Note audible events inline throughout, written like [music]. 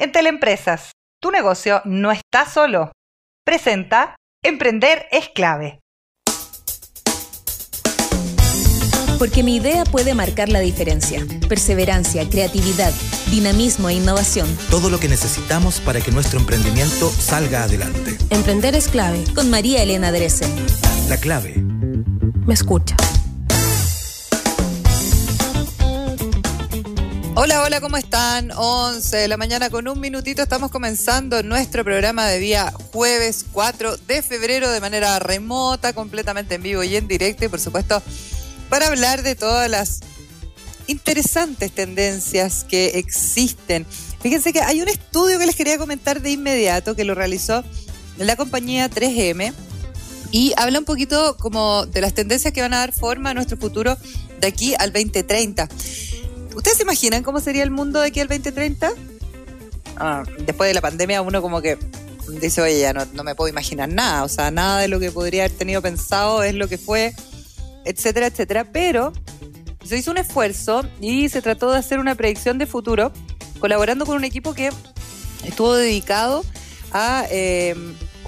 En Teleempresas, tu negocio no está solo. Presenta Emprender es clave. Porque mi idea puede marcar la diferencia. Perseverancia, creatividad, dinamismo e innovación. Todo lo que necesitamos para que nuestro emprendimiento salga adelante. Emprender es clave. Con María Elena Dresen. La clave. Me escucha. Hola, hola, ¿cómo están? 11 de la mañana con un minutito estamos comenzando nuestro programa de día jueves 4 de febrero de manera remota, completamente en vivo y en directo y por supuesto para hablar de todas las interesantes tendencias que existen. Fíjense que hay un estudio que les quería comentar de inmediato que lo realizó la compañía 3M y habla un poquito como de las tendencias que van a dar forma a nuestro futuro de aquí al 2030. ¿Ustedes se imaginan cómo sería el mundo de aquí al 2030? Ah, después de la pandemia uno como que dice, oye, ya no, me puedo imaginar nada, o sea, nada de lo que podría haber tenido pensado es lo que fue, etcétera, etcétera, pero se hizo un esfuerzo y se trató de hacer una predicción de futuro colaborando con un equipo que estuvo dedicado a eh,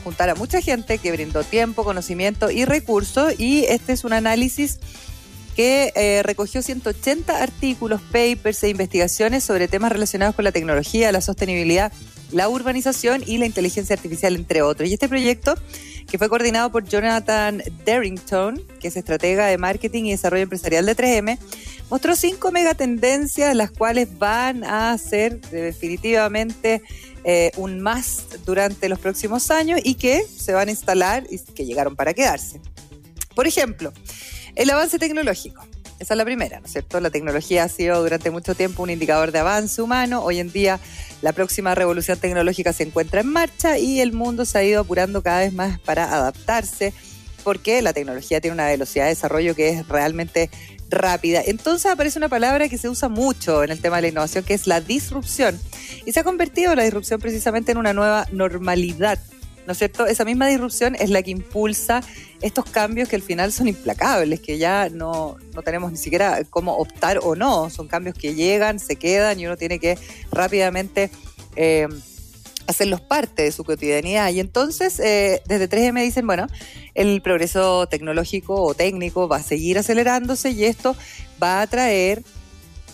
juntar a mucha gente que brindó tiempo, conocimiento y recursos y este es un análisis que eh, recogió 180 artículos, papers e investigaciones sobre temas relacionados con la tecnología, la sostenibilidad, la urbanización y la inteligencia artificial, entre otros. Y este proyecto, que fue coordinado por Jonathan Darrington, que es estratega de marketing y desarrollo empresarial de 3M, mostró cinco megatendencias, las cuales van a ser definitivamente eh, un más durante los próximos años y que se van a instalar y que llegaron para quedarse. Por ejemplo, el avance tecnológico. Esa es la primera, ¿no es cierto? La tecnología ha sido durante mucho tiempo un indicador de avance humano. Hoy en día la próxima revolución tecnológica se encuentra en marcha y el mundo se ha ido apurando cada vez más para adaptarse porque la tecnología tiene una velocidad de desarrollo que es realmente rápida. Entonces aparece una palabra que se usa mucho en el tema de la innovación, que es la disrupción. Y se ha convertido la disrupción precisamente en una nueva normalidad ¿no es cierto? Esa misma disrupción es la que impulsa estos cambios que al final son implacables, que ya no, no tenemos ni siquiera cómo optar o no, son cambios que llegan, se quedan y uno tiene que rápidamente eh, hacerlos parte de su cotidianidad. Y entonces, eh, desde 3M dicen, bueno, el progreso tecnológico o técnico va a seguir acelerándose y esto va a traer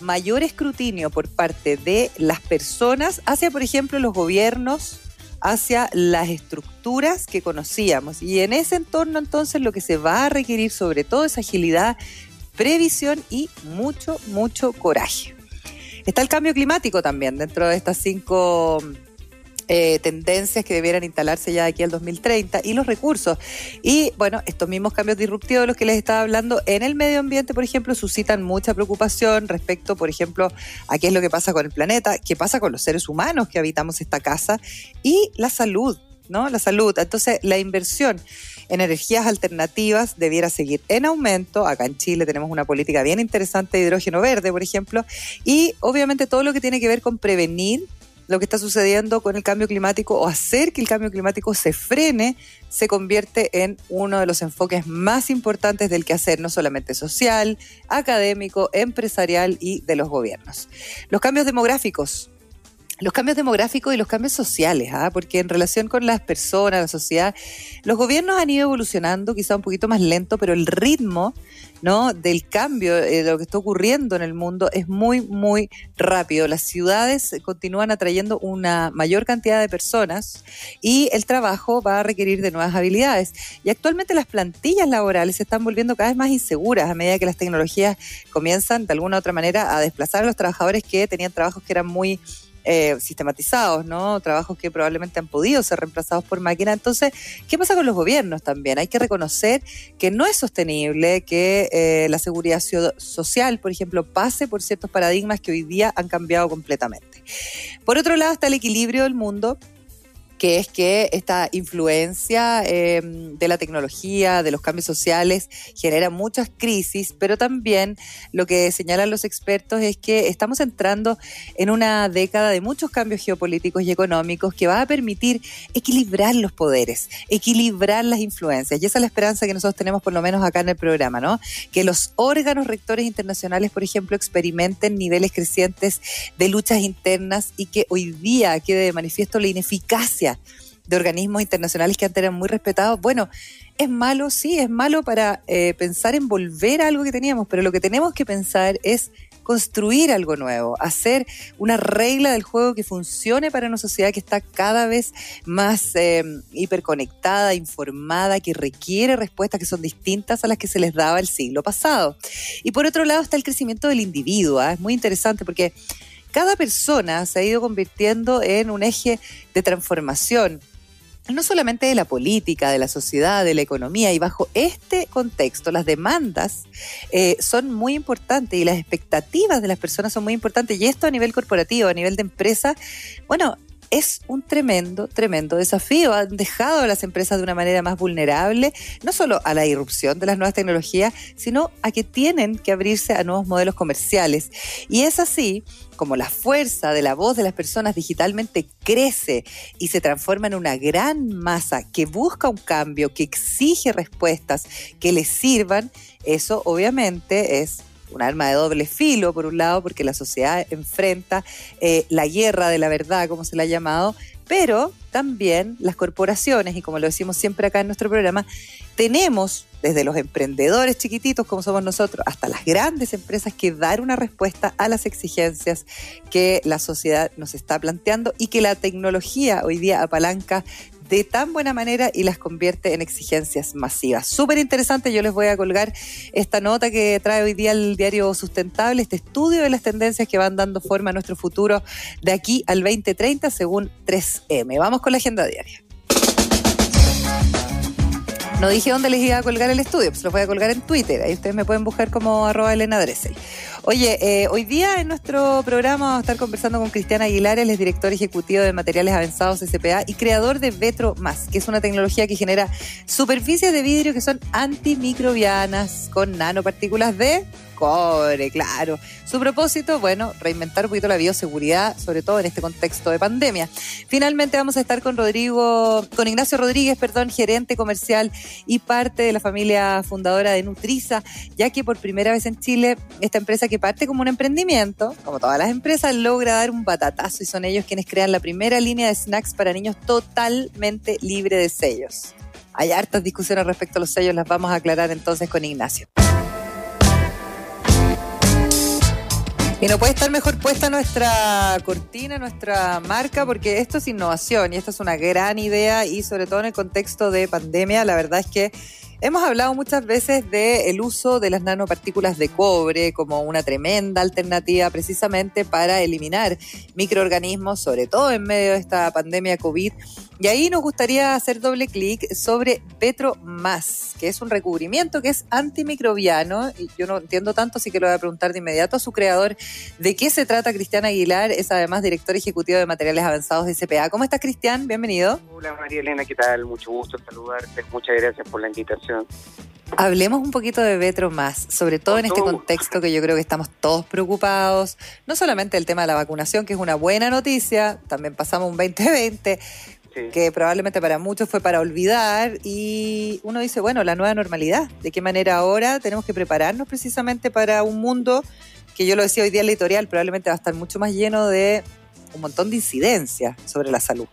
mayor escrutinio por parte de las personas hacia, por ejemplo, los gobiernos, hacia las estructuras que conocíamos. Y en ese entorno entonces lo que se va a requerir sobre todo es agilidad, previsión y mucho, mucho coraje. Está el cambio climático también dentro de estas cinco eh, tendencias que debieran instalarse ya de aquí al 2030 y los recursos. Y bueno, estos mismos cambios disruptivos de los que les estaba hablando en el medio ambiente, por ejemplo, suscitan mucha preocupación respecto, por ejemplo, a qué es lo que pasa con el planeta, qué pasa con los seres humanos que habitamos esta casa y la salud. ¿no? La salud. Entonces, la inversión en energías alternativas debiera seguir en aumento. Acá en Chile tenemos una política bien interesante de hidrógeno verde, por ejemplo, y obviamente todo lo que tiene que ver con prevenir lo que está sucediendo con el cambio climático o hacer que el cambio climático se frene se convierte en uno de los enfoques más importantes del quehacer, no solamente social, académico, empresarial y de los gobiernos. Los cambios demográficos los cambios demográficos y los cambios sociales, ¿ah? porque en relación con las personas, la sociedad, los gobiernos han ido evolucionando quizá un poquito más lento, pero el ritmo ¿no? del cambio eh, de lo que está ocurriendo en el mundo es muy, muy rápido. Las ciudades continúan atrayendo una mayor cantidad de personas y el trabajo va a requerir de nuevas habilidades. Y actualmente las plantillas laborales se están volviendo cada vez más inseguras a medida que las tecnologías comienzan de alguna u otra manera a desplazar a los trabajadores que tenían trabajos que eran muy eh, sistematizados, ¿no? Trabajos que probablemente han podido ser reemplazados por máquina. Entonces, ¿qué pasa con los gobiernos también? Hay que reconocer que no es sostenible que eh, la seguridad social, por ejemplo, pase por ciertos paradigmas que hoy día han cambiado completamente. Por otro lado está el equilibrio del mundo que es que esta influencia eh, de la tecnología, de los cambios sociales, genera muchas crisis, pero también lo que señalan los expertos es que estamos entrando en una década de muchos cambios geopolíticos y económicos que va a permitir equilibrar los poderes, equilibrar las influencias. Y esa es la esperanza que nosotros tenemos por lo menos acá en el programa, ¿no? Que los órganos rectores internacionales, por ejemplo, experimenten niveles crecientes de luchas internas y que hoy día quede de manifiesto la ineficacia de organismos internacionales que antes eran muy respetados. Bueno, es malo, sí, es malo para eh, pensar en volver a algo que teníamos, pero lo que tenemos que pensar es construir algo nuevo, hacer una regla del juego que funcione para una sociedad que está cada vez más eh, hiperconectada, informada, que requiere respuestas que son distintas a las que se les daba el siglo pasado. Y por otro lado está el crecimiento del individuo, ¿ah? es muy interesante porque cada persona se ha ido convirtiendo en un eje de transformación no solamente de la política, de la sociedad, de la economía, y bajo este contexto las demandas eh, son muy importantes y las expectativas de las personas son muy importantes, y esto a nivel corporativo, a nivel de empresa, bueno, es un tremendo, tremendo desafío. Han dejado a las empresas de una manera más vulnerable, no solo a la irrupción de las nuevas tecnologías, sino a que tienen que abrirse a nuevos modelos comerciales. Y es así como la fuerza de la voz de las personas digitalmente crece y se transforma en una gran masa que busca un cambio, que exige respuestas que le sirvan, eso obviamente es un arma de doble filo, por un lado, porque la sociedad enfrenta eh, la guerra de la verdad, como se la ha llamado, pero también las corporaciones, y como lo decimos siempre acá en nuestro programa, tenemos desde los emprendedores chiquititos como somos nosotros hasta las grandes empresas que dar una respuesta a las exigencias que la sociedad nos está planteando y que la tecnología hoy día apalanca de tan buena manera y las convierte en exigencias masivas. Súper interesante, yo les voy a colgar esta nota que trae hoy día el diario Sustentable, este estudio de las tendencias que van dando forma a nuestro futuro de aquí al 2030 según 3M. Vamos con la agenda diaria. No dije dónde les iba a colgar el estudio, pues lo voy a colgar en Twitter. Ahí ustedes me pueden buscar como arroba Elena Dressel. Oye, eh, hoy día en nuestro programa vamos a estar conversando con Cristiana Aguilar, él es director ejecutivo de materiales avanzados SPA y creador de Vetro Más, que es una tecnología que genera superficies de vidrio que son antimicrobianas con nanopartículas de cobre, claro. Su propósito, bueno, reinventar un poquito la bioseguridad, sobre todo en este contexto de pandemia. Finalmente vamos a estar con Rodrigo, con Ignacio Rodríguez, perdón, gerente comercial y parte de la familia fundadora de Nutriza, ya que por primera vez en Chile, esta empresa que parte como un emprendimiento, como todas las empresas, logra dar un batatazo y son ellos quienes crean la primera línea de snacks para niños totalmente libre de sellos. Hay hartas discusiones respecto a los sellos, las vamos a aclarar entonces con Ignacio. Y no puede estar mejor puesta nuestra cortina, nuestra marca, porque esto es innovación y esto es una gran idea y sobre todo en el contexto de pandemia, la verdad es que hemos hablado muchas veces del uso de las nanopartículas de cobre como una tremenda alternativa precisamente para eliminar microorganismos, sobre todo en medio de esta pandemia COVID y ahí nos gustaría hacer doble clic sobre Petro Más, que es un recubrimiento que es antimicrobiano. Y yo no entiendo tanto, así que lo voy a preguntar de inmediato a su creador de qué se trata. Cristian Aguilar es además director ejecutivo de materiales avanzados de SPA. ¿Cómo estás, Cristian? Bienvenido. Hola, María Elena, ¿qué tal? Mucho gusto saludarte. Muchas gracias por la invitación. Hablemos un poquito de Petro más, sobre todo en este contexto que yo creo que estamos todos preocupados, no solamente el tema de la vacunación, que es una buena noticia, también pasamos un 2020, que probablemente para muchos fue para olvidar y uno dice, bueno, la nueva normalidad, ¿de qué manera ahora tenemos que prepararnos precisamente para un mundo que yo lo decía hoy día en la editorial, probablemente va a estar mucho más lleno de un montón de incidencias sobre la salud?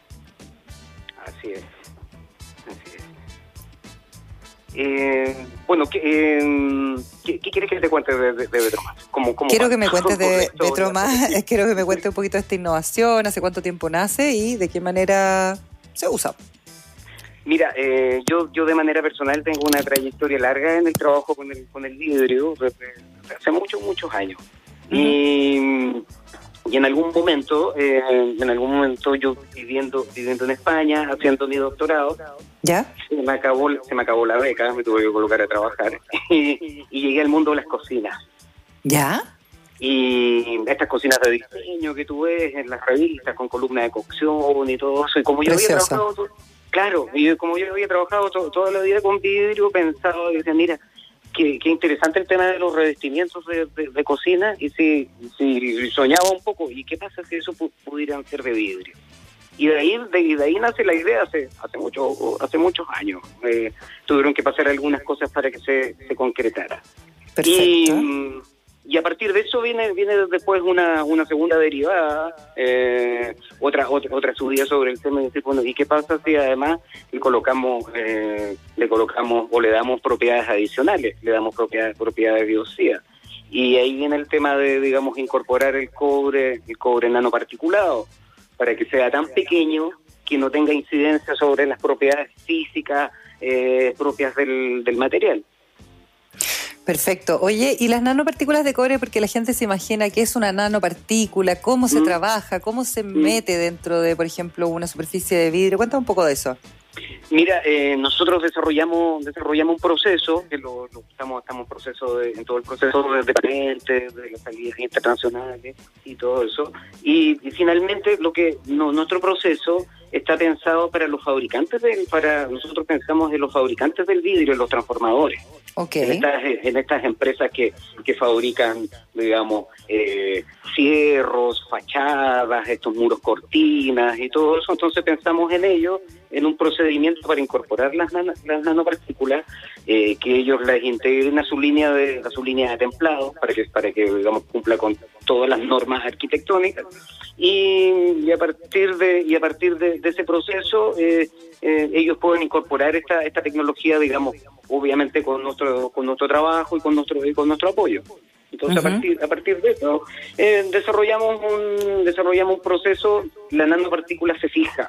Así es. Eh, bueno, ¿qué, eh, ¿qué, quieres que te cuente de, de, quiero que me cuentes de Betromas, quiero que me cuente un poquito de esta innovación, hace cuánto tiempo nace y de qué manera se usa. Mira, eh, yo, yo de manera personal tengo una trayectoria larga en el trabajo con el, con el vidrio hace muchos, muchos años. Y y en algún momento, eh, en algún momento yo viviendo viviendo en España, haciendo mi doctorado, ¿Ya? Se me acabó, se me acabó la beca, me tuve que colocar a trabajar [laughs] y, llegué al mundo de las cocinas. ¿Ya? y estas cocinas de diseño que tú ves en las revistas con columna de cocción y todo eso. Y como yo había trabajado, claro, y como yo había trabajado toda la vida con vidrio, pensaba y decía, mira, qué, interesante el tema de los revestimientos de, cocina y si, si soñaba un poco, ¿y qué pasa si eso pudieran ser de vidrio? y de ahí de, ahí nace la idea hace hace mucho hace muchos años. Eh, tuvieron que pasar algunas cosas para que se, se concretara. Y, y a partir de eso viene viene después una, una segunda derivada eh, otra, otra otra subida sobre el tema de decir bueno y qué pasa si además le colocamos eh, le colocamos o le damos propiedades adicionales le damos propiedades propiedades biocida y ahí viene el tema de digamos incorporar el cobre el cobre nanoparticulado para que sea tan pequeño que no tenga incidencia sobre las propiedades físicas eh, propias del, material. Perfecto. Oye, ¿y las nanopartículas de cobre? Porque la gente se imagina qué es una nanopartícula, cómo se mm. trabaja, cómo se mm. mete dentro de, por ejemplo, una superficie de vidrio. Cuéntame un poco de eso. Mira, eh, nosotros desarrollamos desarrollamos un proceso que lo, estamos estamos en proceso en todo el proceso de, patentes, de las salidas internacionales y todo eso. Y, finalmente lo que no, nuestro proceso está pensado para los fabricantes del, para nosotros pensamos en los fabricantes del vidrio, en los transformadores. En, estas, en estas empresas que, que fabrican, digamos, eh, cierros, fachadas, estos muros cortinas y todo eso. Entonces pensamos en ello, en un procedimiento para incorporar las, las nanopartículas, eh, que ellos las integren a su línea de a su línea de templado para que para que digamos cumpla con todas las normas arquitectónicas y, a partir de y a partir de, ese proceso eh, eh, ellos pueden incorporar esta esta tecnología digamos obviamente con nuestro con nuestro trabajo y con nuestro y con nuestro apoyo entonces a partir a partir de eso eh, desarrollamos un desarrollamos un proceso la nanopartícula se fija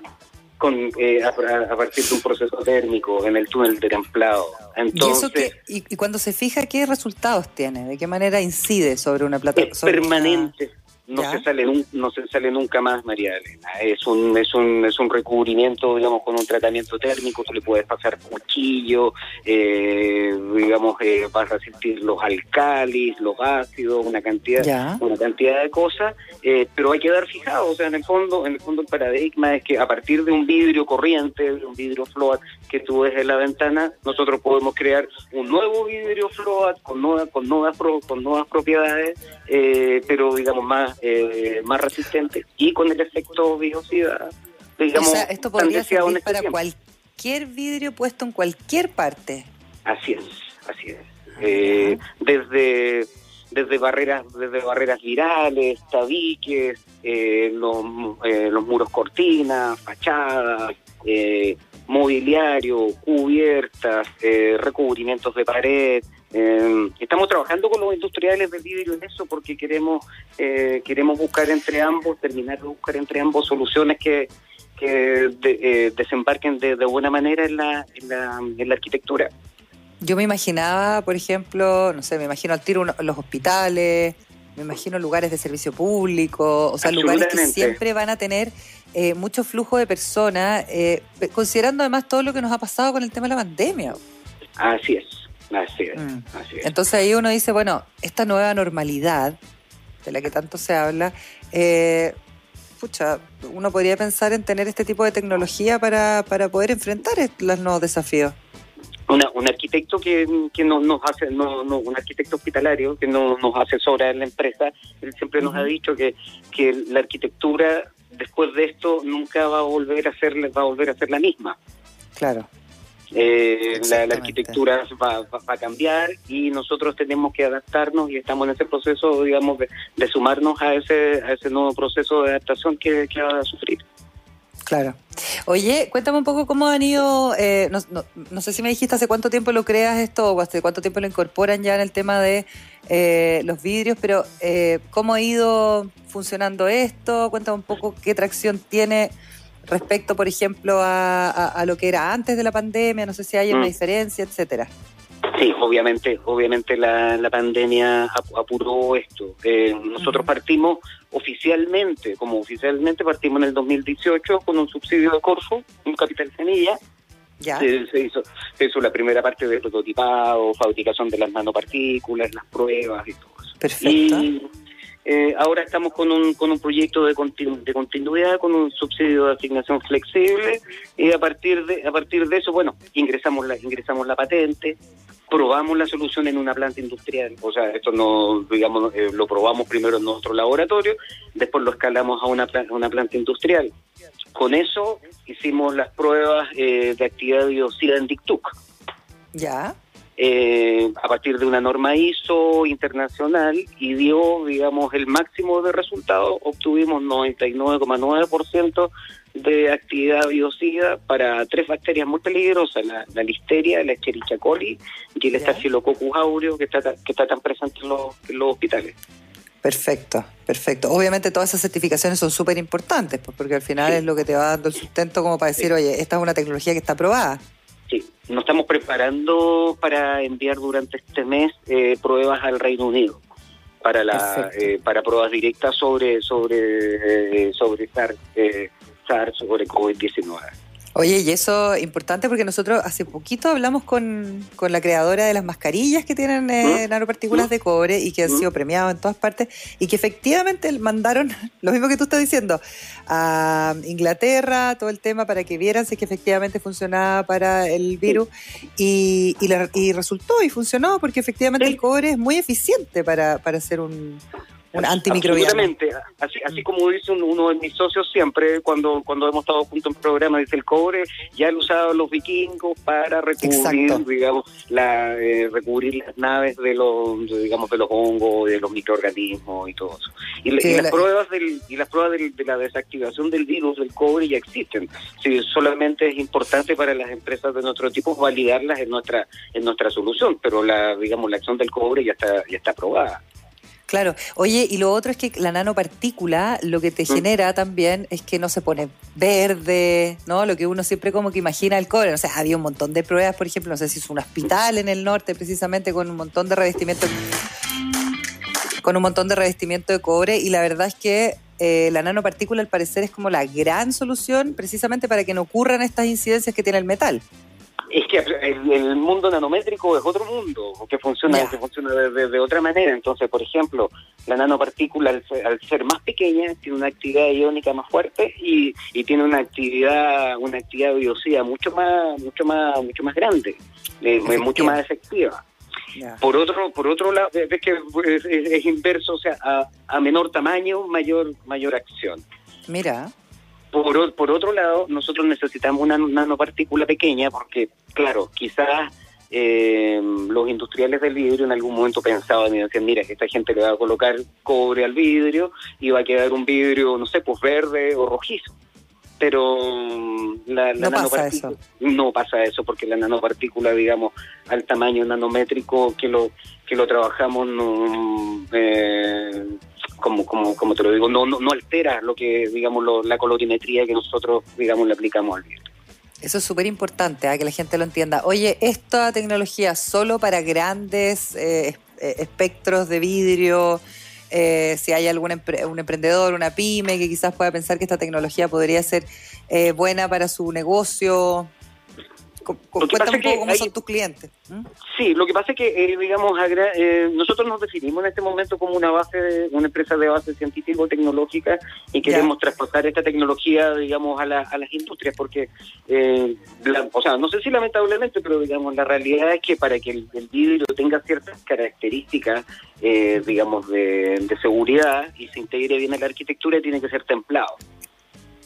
con eh, a, partir de un proceso térmico en el túnel de templado. Entonces, ¿Y, y, cuando se fija, qué resultados tiene? ¿De qué manera incide sobre una plataforma? Es permanente no se sale no se sale nunca más María Elena. Es un es un es un recubrimiento digamos con un tratamiento térmico tú le puedes pasar cuchillo eh, digamos eh, vas a sentir los alcalis los ácidos una cantidad una cantidad de cosas eh, pero hay que dar fijado o sea en el fondo en el fondo el paradigma es que a partir de un vidrio corriente de un vidrio float que tú ves en la ventana nosotros podemos crear un nuevo vidrio float con nuevas con nuevas con nuevas propiedades pero digamos más eh, más resistente y con el efecto biocida, digamos, o sea, esto podría servir para cualquier vidrio puesto en cualquier parte. Así es, así es. Eh, desde desde barreras desde barreras virales, tabiques, eh, los, los muros cortinas, fachadas, mobiliario, cubiertas, recubrimientos de pared, eh, estamos trabajando con los industriales de vidrio en eso porque queremos eh, queremos buscar entre ambos, terminar de buscar entre ambos soluciones que, que eh, desembarquen de, buena manera en la, en la, en la arquitectura. Yo me imaginaba, por ejemplo, no sé, me imagino al tiro los hospitales, me imagino lugares de servicio público, o sea, lugares que siempre van a tener eh, mucho flujo de personas, eh, considerando además todo lo que nos ha pasado con el tema de la pandemia. Así es. Así es, mm. así es. Entonces ahí uno dice, bueno, esta nueva normalidad de la que tanto se habla, eh, pucha, uno podría pensar en tener este tipo de tecnología para, para poder enfrentar los nuevos desafíos. Una, un arquitecto que, que no, nos hace, no, no, un arquitecto hospitalario que no, nos asesora en la empresa, él siempre nos ha dicho que, que la arquitectura después de esto nunca va a volver a ser, va a volver a ser la misma. Claro. Eh, la, arquitectura va, a cambiar y nosotros tenemos que adaptarnos y estamos en ese proceso, digamos, de, sumarnos a ese, a ese nuevo proceso de adaptación que, va a sufrir. Claro. Oye, cuéntame un poco cómo han ido, eh, no, sé si me dijiste hace cuánto tiempo lo creas esto o hace cuánto tiempo lo incorporan ya en el tema de eh, los vidrios, pero eh, cómo ha ido funcionando esto, cuéntame un poco qué tracción tiene respecto, por ejemplo, a, lo que era antes de la pandemia? No sé si hay una mm. diferencia, etcétera. Sí, obviamente, obviamente la, la pandemia apuró esto. Eh, nosotros partimos oficialmente, como oficialmente partimos en el 2018 con un subsidio de Corfo, un capital semilla. Ya. Se, hizo, se hizo la primera parte de prototipado, fabricación de las nanopartículas, las pruebas y todo eso. Perfecto. Y, Eh, ahora estamos con un, con un proyecto de, continu- de continuidad, con un subsidio de asignación flexible y a partir de a partir de eso, bueno, ingresamos la ingresamos la patente, probamos la solución en una planta industrial, o sea, esto no, digamos, eh, lo probamos primero en nuestro laboratorio, después lo escalamos a una, pla- a una planta industrial. Con eso hicimos las pruebas eh, de actividad biocida en DICTUC. Ya. Eh, a partir de una norma ISO internacional y dio, digamos, el máximo de resultados, obtuvimos 99,9% de actividad biocida para tres bacterias muy peligrosas, la, la listeria, la Escherichia coli y el. Staphylococcus aureus que está, que está tan presente en los, en los hospitales. Perfecto, perfecto. Obviamente todas esas certificaciones son súper importantes, pues, porque al final Sí. es lo que te va dando el sustento como para decir, Sí. oye, esta es una tecnología que está aprobada. Sí, nos estamos preparando para enviar durante este mes eh, pruebas al Reino Unido para la eh, para pruebas directas sobre sobre eh, sobre SARS, eh, SARS sobre COVID-19. Oye, y eso es importante porque nosotros hace poquito hablamos con, con la creadora de las mascarillas que tienen eh, ¿Mm? nanopartículas ¿Mm? de cobre y que han ¿Mm? sido premiados en todas partes y que efectivamente mandaron [laughs] lo mismo que tú estás diciendo a Inglaterra, todo el tema para que vieran si es que efectivamente funcionaba para el virus y, y, la- y resultó y funcionó porque efectivamente Sí. el cobre es muy eficiente para, para hacer un, un antimicrobiano. Absolutamente. Así, así como dice un- uno de mis socios siempre, cuando, cuando hemos estado juntos en programa, dice el cobre, ya lo usaban los vikingos para recubrir, Exacto. digamos, la, eh, recubrir las naves de los, digamos, de los hongos, de los microorganismos y todo eso. Y, la- Sí, y la- las pruebas del, y las pruebas del- de la desactivación del virus del cobre ya existen. Sí, solamente es importante para las empresas de nuestro tipo validarlas en nuestra, en nuestra solución, pero la, digamos, la acción del cobre ya está, ya está aprobada. Claro. Oye, y lo otro es que la nanopartícula lo que te Mm. genera también es que no se pone verde, ¿no? Lo que uno siempre como que imagina el cobre. O sea, había un montón de pruebas, por ejemplo, no sé si es un hospital en el norte precisamente con un montón de revestimiento con un montón de revestimiento de cobre y la verdad es que eh, la nanopartícula al parecer es como la gran solución precisamente para que no ocurran estas incidencias que tiene el metal. Es que el, el mundo nanométrico es otro mundo, que funciona, que funciona de, de- de otra manera. Entonces, por ejemplo, la nanopartícula, al ser, al ser más pequeña, tiene una actividad iónica más fuerte y, y tiene una actividad, una actividad biocida mucho más, mucho más, mucho más grande, eh, mucho más efectiva. Por otro, por otro lado, ves que es, es- es inverso, o sea, a, a menor tamaño, mayor, mayor acción. Mira, Por, por otro lado, nosotros necesitamos una nanopartícula pequeña porque, claro, quizás eh, los industriales del vidrio en algún momento pensaban y decían, mira, esta gente le va a colocar cobre al vidrio y va a quedar un vidrio, no sé, pues verde o rojizo. Pero mm, la, la No pasa eso. no pasa eso porque la nanopartícula, digamos, al tamaño nanométrico que lo que lo trabajamos no eh, como como como te lo digo no no, no altera lo que digamos lo- la colorimetría que nosotros digamos le aplicamos al vidrio. Eso es súper importante, ¿ah? que la gente lo entienda. Oye, esta tecnología solo para grandes eh, eh, espectros de vidrio, eh, si hay algún empre- un emprendedor, una pyme que quizás pueda pensar que esta tecnología podría ser eh, buena para su negocio. Lo que pasa Cuéntame un que cómo hay- son tus clientes. ¿m? Sí, lo que pasa es que, eh, digamos, agra- eh, nosotros nos definimos en este momento como una base, de- una empresa de base científico-tecnológica y queremos traspasar esta tecnología, digamos, a, la- a las industrias, porque, eh, la- o sea, no sé si lamentablemente, pero, digamos, la realidad es que para que el, el vidrio tenga ciertas características, eh, digamos, de, de seguridad y se integre bien en la arquitectura, tiene que ser templado.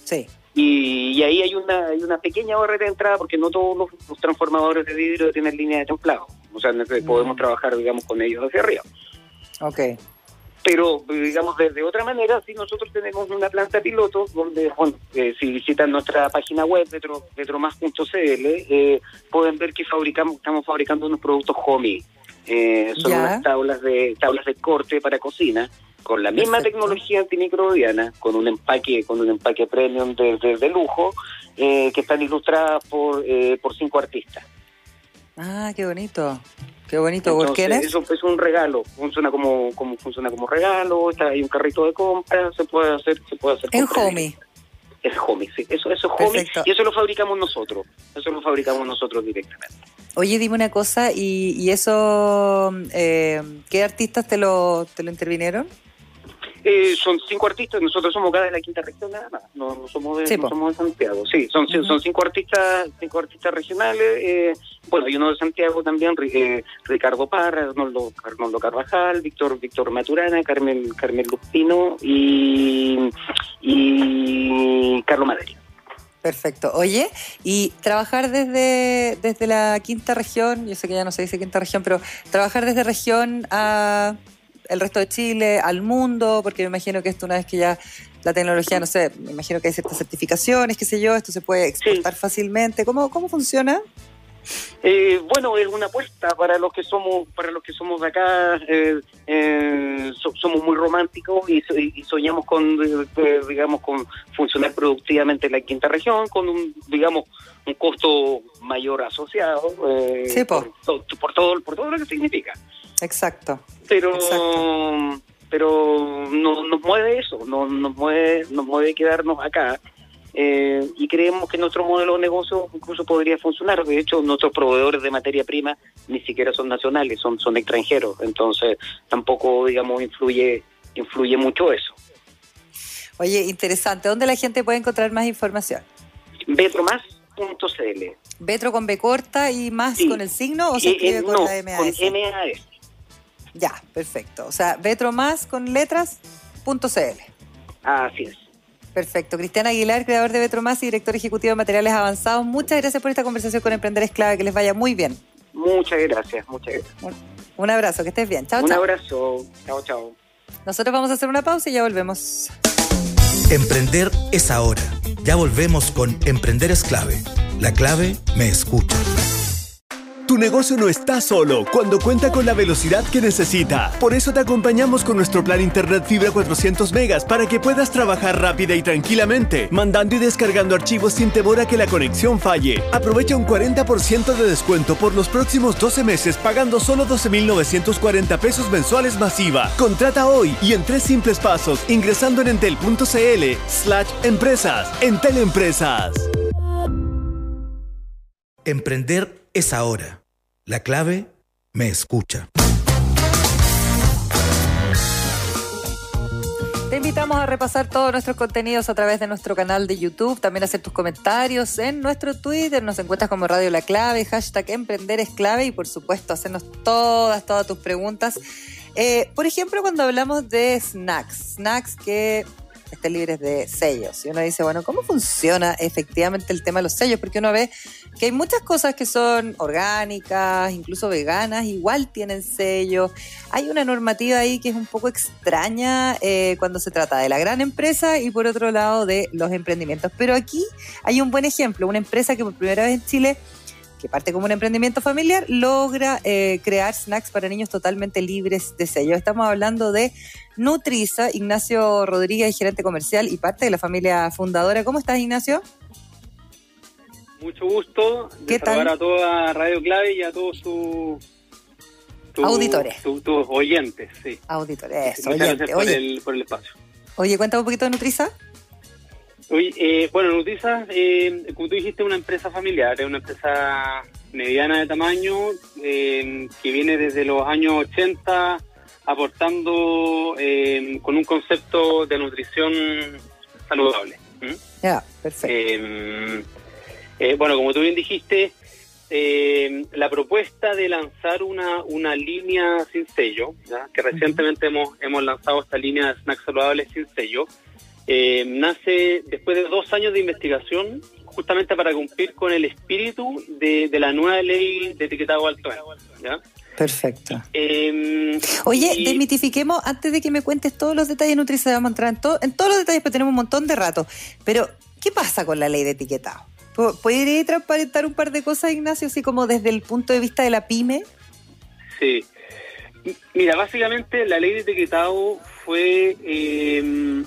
Sí, Y, y ahí hay una, hay una pequeña barrera de entrada porque no todos los, los transformadores de vidrio tienen línea de templado. O sea, no sé, podemos trabajar, digamos, con ellos hacia arriba. ok. Pero, digamos, de, de otra manera, sí nosotros tenemos una planta piloto donde, bueno, eh, si visitan nuestra página web, petromas.cl, eh, pueden ver que fabricamos, estamos fabricando unos productos HOMI. Eh, son Ya. unas tablas de tablas de corte para cocina con la misma Perfecto. tecnología antimicrobiana, con un empaque con un empaque premium de, de- de lujo, eh, que están ilustradas por eh, por cinco artistas. Ah, qué bonito. Qué bonito. ¿Por es? Eso es un regalo, funciona como, como funciona como regalo, está hay un carrito de compra, se puede hacer, se puede hacer En Homey. Es homie, sí, eso, eso es homie Perfecto. y eso lo fabricamos nosotros, eso lo fabricamos nosotros directamente. Oye, dime una cosa, ¿y, y eso, eh, qué artistas te lo, te lo intervinieron? Eh, son cinco artistas, nosotros somos cada de la quinta región nada más, no, no somos, de, Sí, no po. somos de Santiago, sí, son, son cinco artistas cinco artistas regionales, eh, bueno, hay uno de Santiago también, eh, Ricardo Parra, Arnoldo, Arnoldo Carvajal, Víctor Víctor Maturana, Carmen Carmen Lupino y, y Carlos Maderi. Perfecto. Oye, y trabajar desde, desde la quinta región, yo sé que ya no se dice quinta región, pero trabajar desde región a el resto de Chile, al mundo, porque me imagino que esto una vez que ya la tecnología, no sé, me imagino que hay ciertas certificaciones, qué sé yo, esto se puede exportar fácilmente. ¿Cómo, ¿Cómo funciona? Eh, bueno, es una apuesta para los que somos para los que somos de acá. eh, eh, so- somos muy románticos y, so- y soñamos con, eh, digamos, con funcionar productivamente en la quinta región con un, digamos, un costo mayor asociado. eh, Sí, po. por, por todo por todo lo que significa. Exacto. Pero Exacto. pero no nos mueve eso, no nos mueve nos mueve quedarnos acá. Eh, y creemos que nuestro modelo de negocio incluso podría funcionar. De hecho, nuestros proveedores de materia prima ni siquiera son nacionales, son, son extranjeros. Entonces, tampoco, digamos, influye influye mucho eso. Oye, interesante. ¿Dónde la gente puede encontrar más información? Betromás.cl. ¿Betro con B corta y más Sí. con el signo o se Y, escribe eh, con la con MAS? Ya, perfecto. O sea, Betro más con letras punto CL. Así es. Perfecto. Cristian Aguilar, creador de Betro Más y director ejecutivo de Materiales Avanzados. Muchas gracias por esta conversación con Emprender es Clave. Que les vaya muy bien. Muchas gracias, muchas gracias. Un, un abrazo, que estés bien. Chao, Un chao. abrazo. Chao, chao. Nosotros vamos a hacer una pausa y ya volvemos. Emprender es ahora. Ya volvemos con Emprender es clave. La clave me escucha. Tu negocio no está solo cuando cuenta con la velocidad que necesita. Por eso te acompañamos con nuestro plan Internet Fibra 400 megas para que puedas trabajar rápida y tranquilamente, mandando y descargando archivos sin temor a que la conexión falle. Aprovecha un 40% de descuento por los próximos 12 meses pagando solo 12.940 pesos mensuales masiva. Contrata hoy y en tres simples pasos ingresando en entel.cl slash empresas. Entel Empresas. Emprender es ahora. La clave me escucha. Te invitamos a repasar todos nuestros contenidos a través de nuestro canal de YouTube, también hacer tus comentarios en nuestro Twitter, nos encuentras como Radio La Clave, hashtag Emprender y por supuesto hacernos todas, todas tus preguntas. Eh, por ejemplo, cuando hablamos de snacks, snacks que estén libres de sellos. Y uno dice, bueno, ¿cómo funciona efectivamente el tema de los sellos? Porque uno ve que hay muchas cosas que son orgánicas, incluso veganas, igual tienen sellos. Hay una normativa ahí que es un poco extraña eh, cuando se trata de la gran empresa y por otro lado de los emprendimientos. Pero aquí hay un buen ejemplo, una empresa que por primera vez en Chile que parte como un emprendimiento familiar, logra eh, crear snacks para niños totalmente libres de sellos. Estamos hablando de Nutriza, Ignacio Rodríguez, gerente comercial y parte de la familia fundadora. ¿Cómo estás, Ignacio? Mucho gusto de ¿Qué tal? saludar a toda Radio Clave y a todos sus sus- Auditores. tus oyentes, sí. Auditor, eso, oyente. gracias por Oye, el, por el espacio. oye, cuéntame un poquito de Nutriza. Oye, eh, bueno, Nutiza, eh, como tú dijiste, es una empresa familiar, es una empresa mediana de tamaño eh, que viene desde los años 80 aportando eh, con un concepto de nutrición saludable. ¿m? Ya, perfecto. Eh, eh, bueno, como tú bien dijiste, la propuesta de lanzar una, una línea sin sello, ¿ya? que recientemente hemos, hemos lanzado esta línea de snacks saludables sin sello, eh, nace después de dos años de investigación justamente para cumplir con el espíritu de, de la nueva ley de etiquetado alto. ¿ya? Perfecto. Eh, Oye, y- desmitifiquemos, antes de que me cuentes todos los detalles de Nutriza, vamos a entrar en, todo- en todos los detalles, porque tenemos un montón de rato. Pero, ¿qué pasa con la ley de etiquetado? ¿Pu- ¿Puede transparentar un par de cosas, Ignacio, así como desde el punto de vista de la pyme? Sí. Mira, básicamente la ley de etiquetado fue, eh,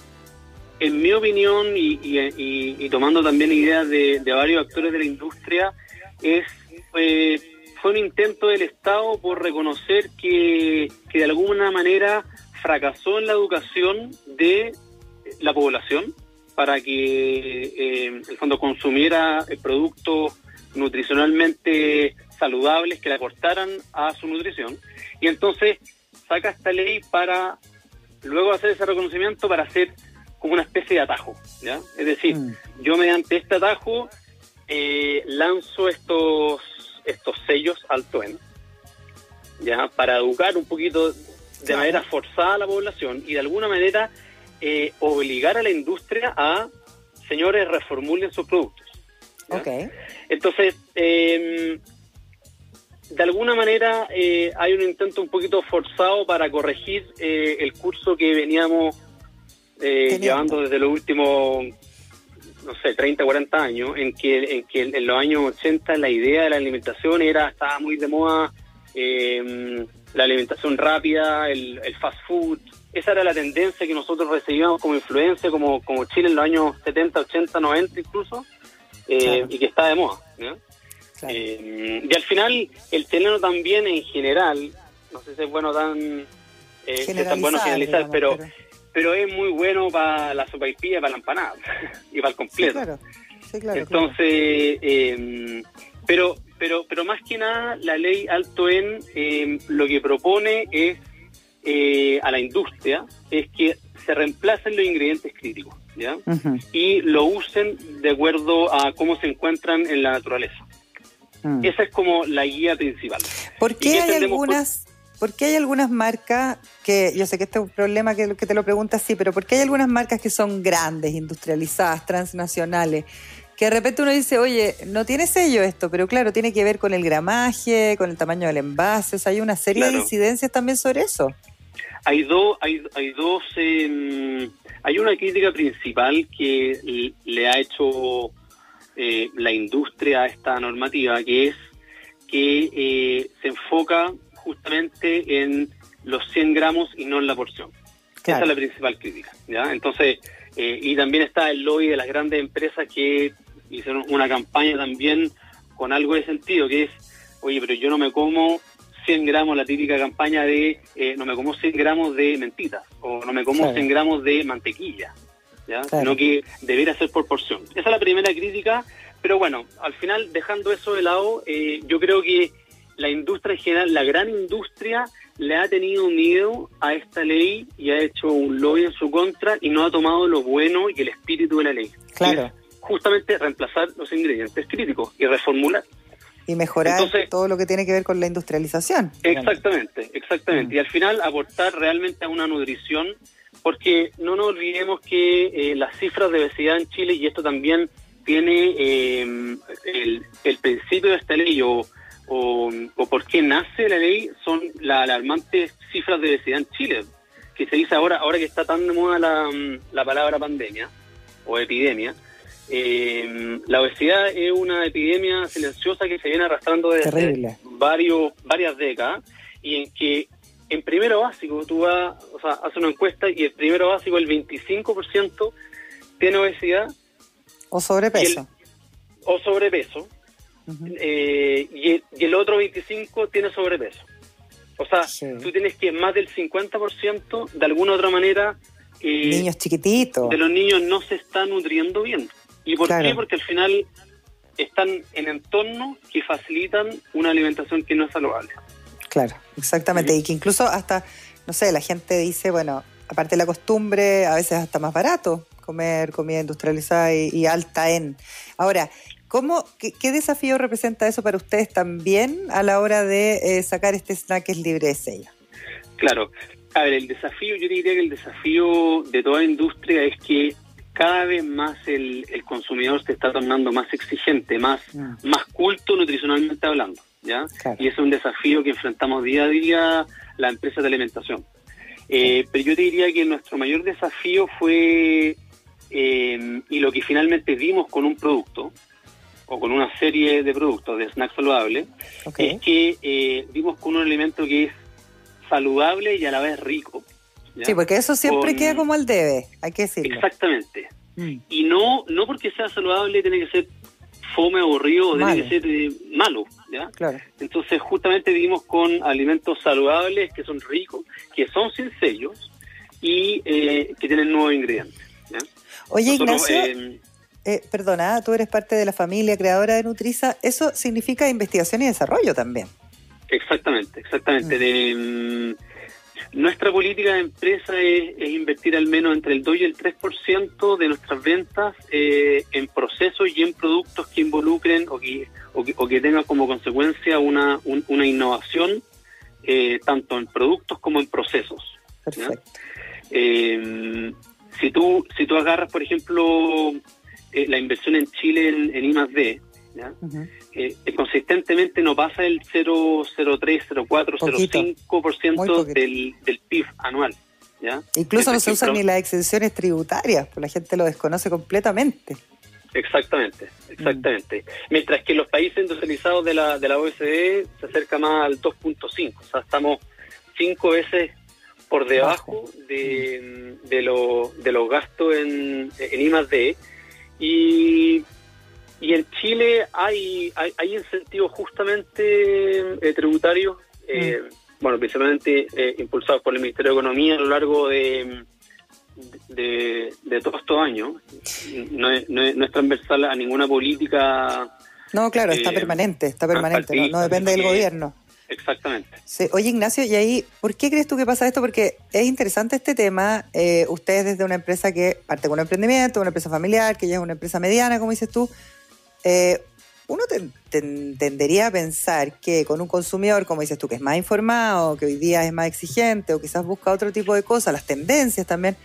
en mi opinión, y, y- y- y tomando también ideas de, varios actores de la industria, es eh, fue un intento del Estado por reconocer que, que de alguna manera fracasó en la educación de la población para que eh, el fondo consumiera eh, productos nutricionalmente saludables que le aportaran a su nutrición. Y entonces saca esta ley para luego hacer ese reconocimiento para hacer como una especie de atajo, ¿ya? Es decir, Mm. yo mediante este atajo eh, lanzo estos estos sellos alto en, ¿ya? Para educar un poquito de Claro. manera forzada a la población y de alguna manera eh, obligar a la industria a, señores, reformulen sus productos. ¿ya? Ok. Entonces, eh, de alguna manera eh, hay un intento un poquito forzado para corregir eh, el curso que veníamos eh, llevando desde los últimos, no sé, 30, 40 años, en que, en que en los años 80 la idea de la alimentación era estaba muy de moda, eh, la alimentación rápida, el, el fast food. Esa era la tendencia que nosotros recibíamos como influencia, como, como Chile en los años 70, 80, 90 incluso, eh, Claro. y que está de moda. ¿ya? Claro. Eh, y al final, el chileno también en general, no sé si es bueno tan, eh, si es tan bueno generalizar, digamos, pero, pero es muy bueno para la sopaipilla, para la empanada [laughs] y para el Sí, completo. claro. Sí, claro. Entonces, eh, pero, pero, pero más que nada, la ley Alto En eh, lo que propone es eh, a la industria es que se reemplacen los ingredientes críticos. Y lo usen de acuerdo a cómo se encuentran en la naturaleza. Mm. Esa es como la guía principal. ¿Por ¿Y qué hay algunas, por qué hay algunas marcas que, yo sé que este es un problema que, que te lo preguntas sí, pero ¿por qué hay algunas marcas que son grandes, industrializadas, transnacionales? Que de repente uno dice, oye, no tiene sello esto, pero claro, tiene que ver con el gramaje, con el tamaño del envase, o sea, hay una serie de incidencias también sobre eso. Hay dos, hay, hay dos, eh, hay una crítica principal que le ha hecho eh, la industria a esta normativa, que es que eh, se enfoca justamente en los 100 gramos y no en la porción. Esa es la principal crítica, ¿ya? Entonces, eh, y también está el lobby de las grandes empresas que hicieron una campaña también con algo de sentido, que es, oye, pero yo no me como 100 gramos, la típica campaña de, eh, no me como 100 gramos de mentitas, o no me como Claro. 100 gramos de mantequilla, ¿ya? Claro. Sino que debería ser por porción. Esa es la primera crítica, pero bueno, al final, dejando eso de lado, eh, yo creo que la industria en general, la gran industria, le ha tenido miedo a esta ley y ha hecho un lobby en su contra y no ha tomado lo bueno y el espíritu de la ley. Claro. Justamente reemplazar los ingredientes críticos y reformular. Y mejorar Entonces- todo lo que tiene que ver con la industrialización. Exactamente, exactamente. Mm. Y al final aportar realmente a una nutrición, porque no nos olvidemos que eh, las cifras de obesidad en Chile, y esto también tiene eh, el, el principio de esta ley o, o, o por qué nace la ley, son las alarmantes cifras de obesidad en Chile, que se dice ahora, ahora que está tan de moda la, la palabra pandemia o epidemia. eh, la obesidad es una epidemia silenciosa que se viene arrastrando desde Terrible. varios, varias décadas y en que en primero básico tú vas, o sea, haces una encuesta y el primero básico el 25% tiene obesidad O sobrepeso. o sobrepeso Eh, y, el, y el otro 25% tiene sobrepeso. O sea, Sí. tú tienes que más del 50% de alguna u otra manera eh, Niños chiquititos. de los niños no se está nutriendo bien. ¿Y por Claro. qué? Porque al final están en entornos que facilitan una alimentación que no es saludable. Claro, exactamente. Y que incluso hasta, no sé, la gente dice, bueno, aparte de la costumbre, a veces hasta más barato comer comida industrializada y, y alta en. Ahora, ¿cómo, qué, qué desafío representa eso para ustedes también a la hora de eh, sacar este snack que es libre de sello? Claro. A ver, el desafío, yo diría que el desafío de toda industria es que cada vez más el, el consumidor se está tornando más exigente, más, Mm. más culto nutricionalmente hablando, ¿ya? Claro. Y es un desafío que enfrentamos día a día las empresas de alimentación. Eh, pero yo te diría que nuestro mayor desafío fue, eh, y lo que finalmente vimos con un producto, o con una serie de productos de snacks saludables, Ok. es que eh, dimos con un alimento que es saludable y a la vez rico. ¿ya? Sí, porque eso siempre Con- queda como al debe, hay que decirlo. Exactamente. Mm. Y no no porque sea saludable tiene que ser fome, aburrido o tiene que ser eh, malo. ¿ya? Claro. Entonces justamente dimos con alimentos saludables que son ricos, que son sin sellos y eh, que tienen nuevos ingredientes. ¿ya? Oye, Nosotros, Ignacio, eh, perdona, tú eres parte de la familia creadora de Nutriza, eso significa investigación y desarrollo también. Exactamente, exactamente. Mm. De, mm, nuestra política de empresa es, es, invertir al menos entre el 2 y el 3% de nuestras ventas eh, en procesos y en productos que involucren o que, o que, o que tengan como consecuencia una, un, una innovación eh, tanto en productos como en procesos. Perfecto. Eh, si tú si tú agarras, por ejemplo, eh, la inversión en Chile en, en I+D, ¿ya? Ujú. eh, consistentemente no pasa el 0,03, 0,4, Poquito. Muy 0,5% poquito. del, del PIB anual. ¿ya? Incluso no se usan ni las exenciones tributarias, pues la gente lo desconoce completamente. Exactamente, exactamente. Mientras que los países industrializados de la, de la OECD se acerca más al 2.5, o sea, estamos cinco veces por debajo de, de, lo, de los gastos en, en I+D. Y, y en Chile hay, hay, hay incentivos justamente eh, tributarios, eh, bueno, principalmente eh, impulsados por el Ministerio de Economía a lo largo de, de, de todos estos años. No es, no, es, no es transversal a ninguna política. No, claro, está Eh, permanente, está permanente, no, no depende del gobierno. Exactamente. Sí. Oye, Ignacio, y ahí, ¿por qué crees tú que pasa esto? Porque es interesante este tema. Eh, ustedes desde una empresa que parte con un emprendimiento, una empresa familiar, que ya es una empresa mediana, como dices tú, eh, uno te- te- tendería a pensar que con un consumidor, como dices tú, que es más informado, que hoy día es más exigente o quizás busca otro tipo de cosas, las tendencias también,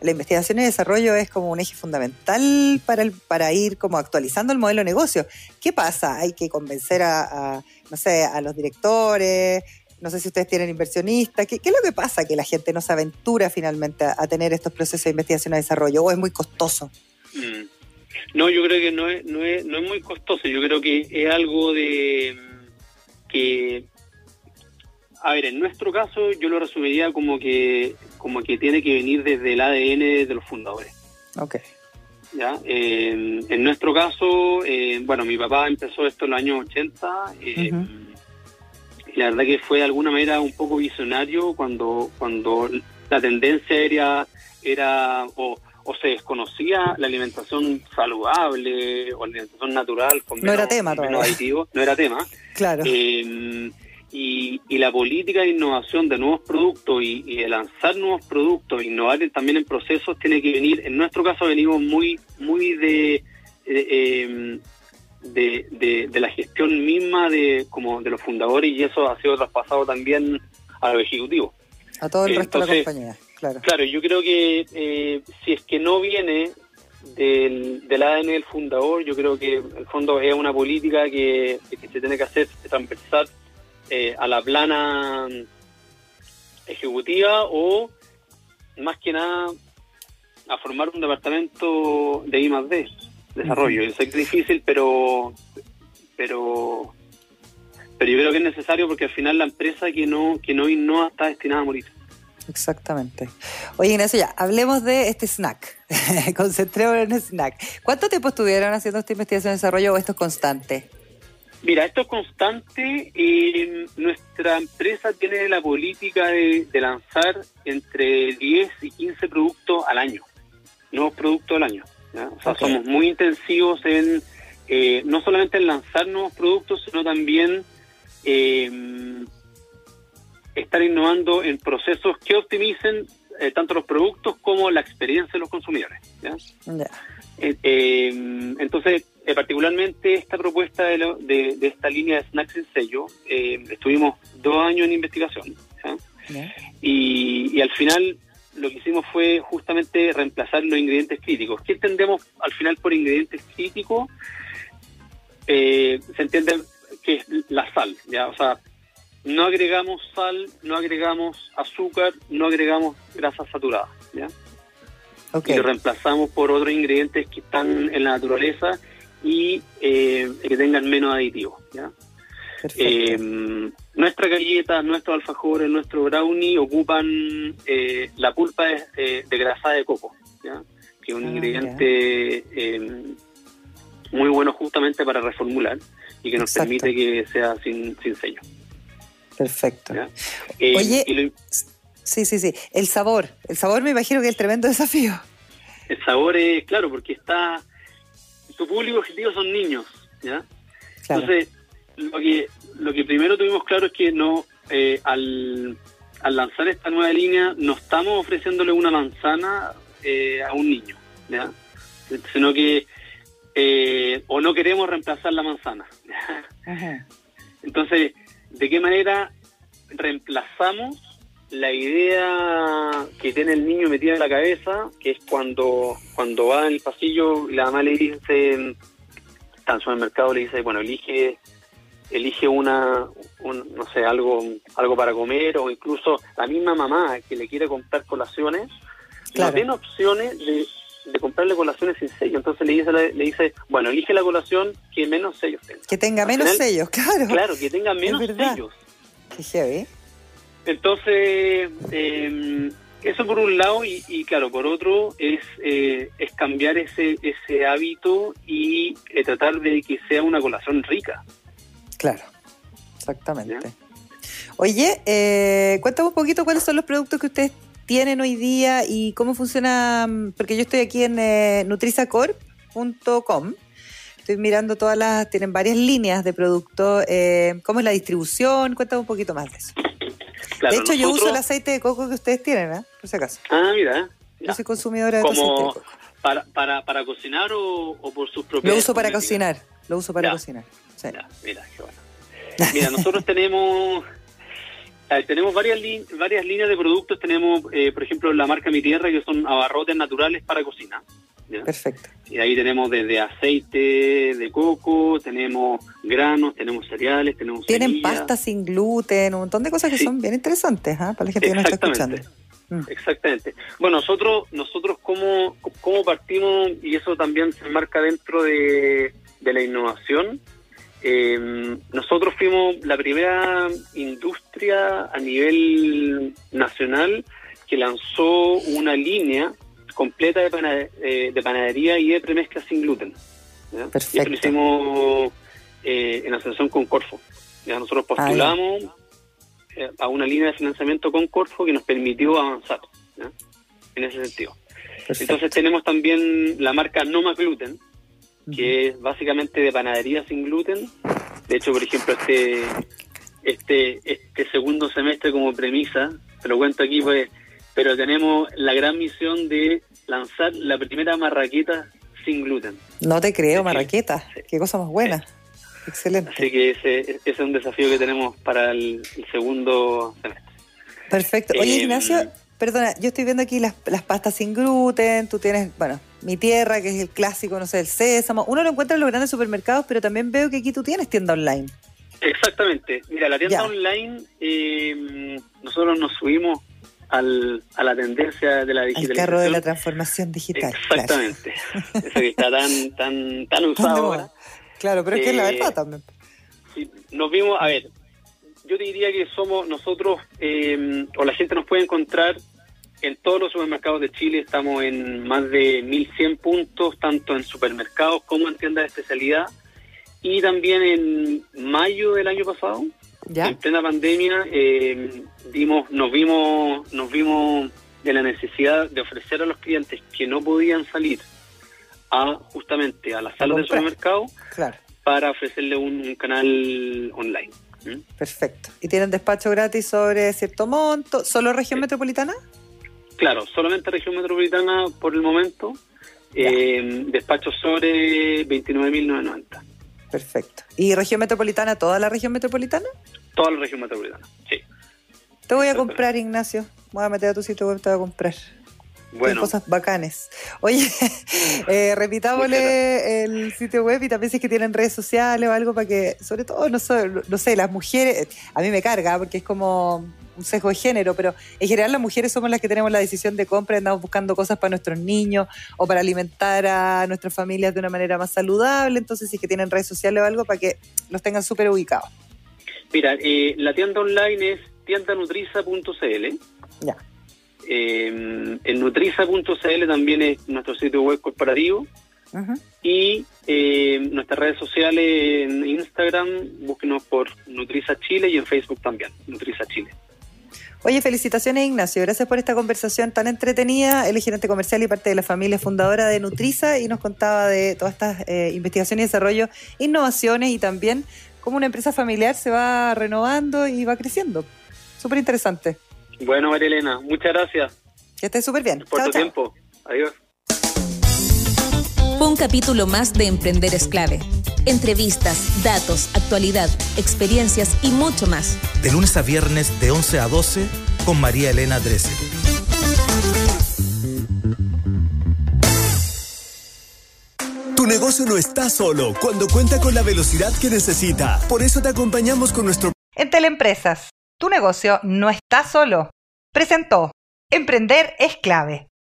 la investigación y desarrollo es como un eje fundamental para, el, para ir como actualizando el modelo de negocio. ¿Qué pasa? Hay que convencer a, no sé, a los directores, no sé si ustedes tienen inversionistas. ¿Qué, es lo que pasa que la gente no se aventura finalmente a, a tener estos procesos de investigación y desarrollo? ¿O es muy costoso? Mm. No, yo creo que no es, no, es, no es muy costoso. Yo creo que es algo de mm, que, a ver, en nuestro caso yo lo resumiría como que como que tiene que venir desde el ADN de los fundadores. Ok. ¿ya? Eh, en nuestro caso, eh, bueno, mi papá empezó esto en los años 80. eh, Ujú. y la verdad que fue de alguna manera un poco visionario cuando, cuando la tendencia era, era o, o se desconocía la alimentación saludable o la alimentación natural con No era tema menos aditivos, no era tema. Claro. Eh, y, y la política de innovación de nuevos productos y, y de lanzar nuevos productos, innovar también en procesos, tiene que venir, en nuestro caso venimos muy muy de, de, eh, de, de- de la gestión misma de como de los fundadores y eso ha sido traspasado también a los ejecutivos. a todo el resto de la compañía. Claro. Claro, yo creo que eh, si es que no viene del, del ADN del fundador, yo creo que en el fondo es una política que, que se tiene que hacer transversal eh, a la plana ejecutiva o más que nada a formar un departamento de I más D, desarrollo. Yo sé que es difícil, pero pero pero yo creo que es necesario porque al final la empresa que no que no innova está destinada a morir. Exactamente. Oye, Ignacio, ya, hablemos de este snack. [laughs] Concentrémonos en el snack. ¿Cuánto tiempo estuvieron haciendo esta investigación y desarrollo o esto es constante? Mira, esto es constante. eh, nuestra empresa tiene la política de, de lanzar entre 10 y 15 productos al año, nuevos productos al año. ¿ya? O sea, somos muy intensivos en eh, no solamente en lanzar nuevos productos, sino también eh, estar innovando en procesos que optimicen eh, tanto los productos como la experiencia de los consumidores. entonces, eh, particularmente esta propuesta de, lo- de, de esta línea de snacks en sello, eh, estuvimos dos años en investigación y, y al final lo que hicimos fue justamente reemplazar los ingredientes críticos. ¿Qué entendemos al final por ingredientes críticos? Eh, se entiende que es la sal, ¿ya? O sea, no agregamos sal, no agregamos azúcar, no agregamos grasas saturadas, ¿ya? Y lo reemplazamos por otros ingredientes que están en la naturaleza y eh, que tengan menos aditivos. ¿ya? Eh, nuestra galleta, nuestros alfajores, nuestro brownie ocupan eh, la pulpa de, eh, de grasa de coco, ¿ya? que es un Ah, ingrediente eh, muy bueno justamente para reformular y que nos Exacto. permite que sea sin, sin sello. Perfecto. Eh, Oye, lo- Sí, sí, sí. El sabor. El sabor me imagino que es el tremendo [laughs] desafío. El sabor es, claro, porque está. Tu público objetivo son niños, ¿ya? Claro. Entonces, lo que, lo que primero tuvimos claro es que no, eh, al, al lanzar esta nueva línea, no estamos ofreciéndole una manzana eh, a un niño, ¿ya? sino que eh, o no queremos reemplazar la manzana. Entonces, ¿de qué manera reemplazamos la idea que tiene el niño metida en la cabeza, que es cuando, cuando va en el pasillo la mamá le dice, está en el supermercado, le dice, bueno, elige elige una, no sé, algo, algo para comer o incluso la misma mamá que le quiere comprar colaciones, no tiene opciones de, comprarle colaciones sin sello. Entonces le dice, le, dice, bueno, elige la colación que menos sellos tenga. Que tenga menos sellos, [laughs] claro. Claro, que tenga menos sellos. Qué Entonces, eh, eso por un lado y, claro, por otro es, eh, es cambiar ese, ese hábito y eh, tratar de que sea una colación rica. Claro, exactamente. Oye, eh, cuéntame un poquito cuáles son los productos que ustedes tienen hoy día y cómo funciona, porque yo estoy aquí en eh, nutrisacorp.com. Estoy mirando todas las, tienen varias líneas de productos. Eh, ¿Cómo es la distribución? Cuéntame un poquito más de eso. De hecho, yo uso el aceite de coco que ustedes tienen, ¿eh? Por si acaso. Ah, mira. Yo soy consumidora de aceite de coco. Para, para, para cocinar o, por sus propiedades? Lo uso para cocinar. Lo uso para cocinar. mira, qué bueno. Mira, nosotros [laughs] tenemos tenemos varias, varias líneas de productos. Tenemos, eh, por ejemplo, la marca Mi Tierra, que son abarrotes naturales para cocina. Perfecto. Y ahí tenemos desde aceite de coco, tenemos granos, tenemos cereales, tenemos Tienen pasta sin gluten, un montón de cosas que son bien interesantes ¿ah? para la gente que nos está escuchando. Mm. Exactamente. Bueno, nosotros, nosotros cómo, cómo partimos, y eso también se marca dentro de, de la innovación, eh, nosotros fuimos la primera industria a nivel nacional que lanzó una línea completa de, eh, de panadería y de premezcla sin gluten. Perfecto. Y lo hicimos eh, en asociación con Corfo. ¿ya? Nosotros ah, postulamos eh, a una línea de financiamiento con Corfo que nos permitió avanzar en ese sentido. Entonces tenemos también la marca Noma Gluten, que es básicamente de panadería sin gluten. De hecho, por ejemplo, este este este segundo semestre como premisa, te lo cuento aquí, pues, pero tenemos la gran misión de lanzar la primera marraqueta sin gluten. No te creo, marraqueta. Qué cosa más buena. Excelente. Así que ese, es un desafío que tenemos para el, segundo semestre. Perfecto. Oye, eh, Ignacio, perdona, yo estoy viendo aquí las, las pastas sin gluten, tú tienes, bueno, mi tierra, que es el clásico, no sé, el sésamo. Uno lo encuentra en los grandes supermercados, pero también veo que aquí tú tienes tienda online. Exactamente. Mira, la tienda online, eh, nosotros nos subimos al, a la tendencia de la digitalización. El carro de la transformación digital. Exactamente. Eso que está tan, tan, tan usado Claro, pero es que es la verdad eh, también. Sí, nos vimos, a ver, yo te diría que somos nosotros, eh, o la gente nos puede encontrar en todos los supermercados de Chile estamos en más de 1.100 puntos, tanto en supermercados como en tiendas de especialidad. Y también en mayo del año pasado, en plena pandemia, eh, dimos, nos vimos, nos vimos de la necesidad de ofrecer a los clientes que no podían salir a justamente a las salas de supermercado para ofrecerle un, canal online. Perfecto. ¿Y tienen despacho gratis sobre cierto monto? ¿Solo región metropolitana? Claro, solamente región metropolitana por el momento. Eh, despacho sobre 29.990. Perfecto. ¿Y región metropolitana, toda la región metropolitana? Toda la región metropolitana, sí. Te voy a comprar, Ignacio. Voy a meter a tu sitio web, te voy a comprar. [laughs] Bueno. cosas bacanes. Oye, [laughs] eh, repitámosle el sitio web y también si es que tienen redes sociales o algo para que, sobre todo, no sé, no sé, las mujeres, a mí me carga porque es como un sesgo de género, pero en general las mujeres somos las que tenemos la decisión de compra, andamos buscando cosas para nuestros niños o para alimentar a nuestras familias de una manera más saludable, entonces si es que tienen redes sociales o algo para que los tengan súper ubicados. Mira, eh, la tienda online es tiendanutriza.cl. Ya. Eh, en nutriza.cl también es nuestro sitio web corporativo. Y eh, nuestras redes sociales en Instagram, búsquenos por Nutriza Chile y en Facebook también, Nutriza Chile. Oye, felicitaciones Ignacio, gracias por esta conversación tan entretenida. Él es gerente comercial y parte de la familia fundadora de Nutriza y nos contaba de todas estas eh, investigaciones y desarrollo, innovaciones y también cómo una empresa familiar se va renovando y va creciendo. Súper interesante. Bueno, María Elena, muchas gracias Que estés súper bien. por Chao, tu chao. tiempo. Adiós. Fue un capítulo más de Emprender es clave. Entrevistas, datos, actualidad, experiencias y mucho más. De lunes a viernes de 11 a 12 con María Elena Dressel. Tu negocio no está solo cuando cuenta con la velocidad que necesita. Por eso te acompañamos con nuestro En Teleempresas, tu negocio no está solo. Presentó Emprender es clave.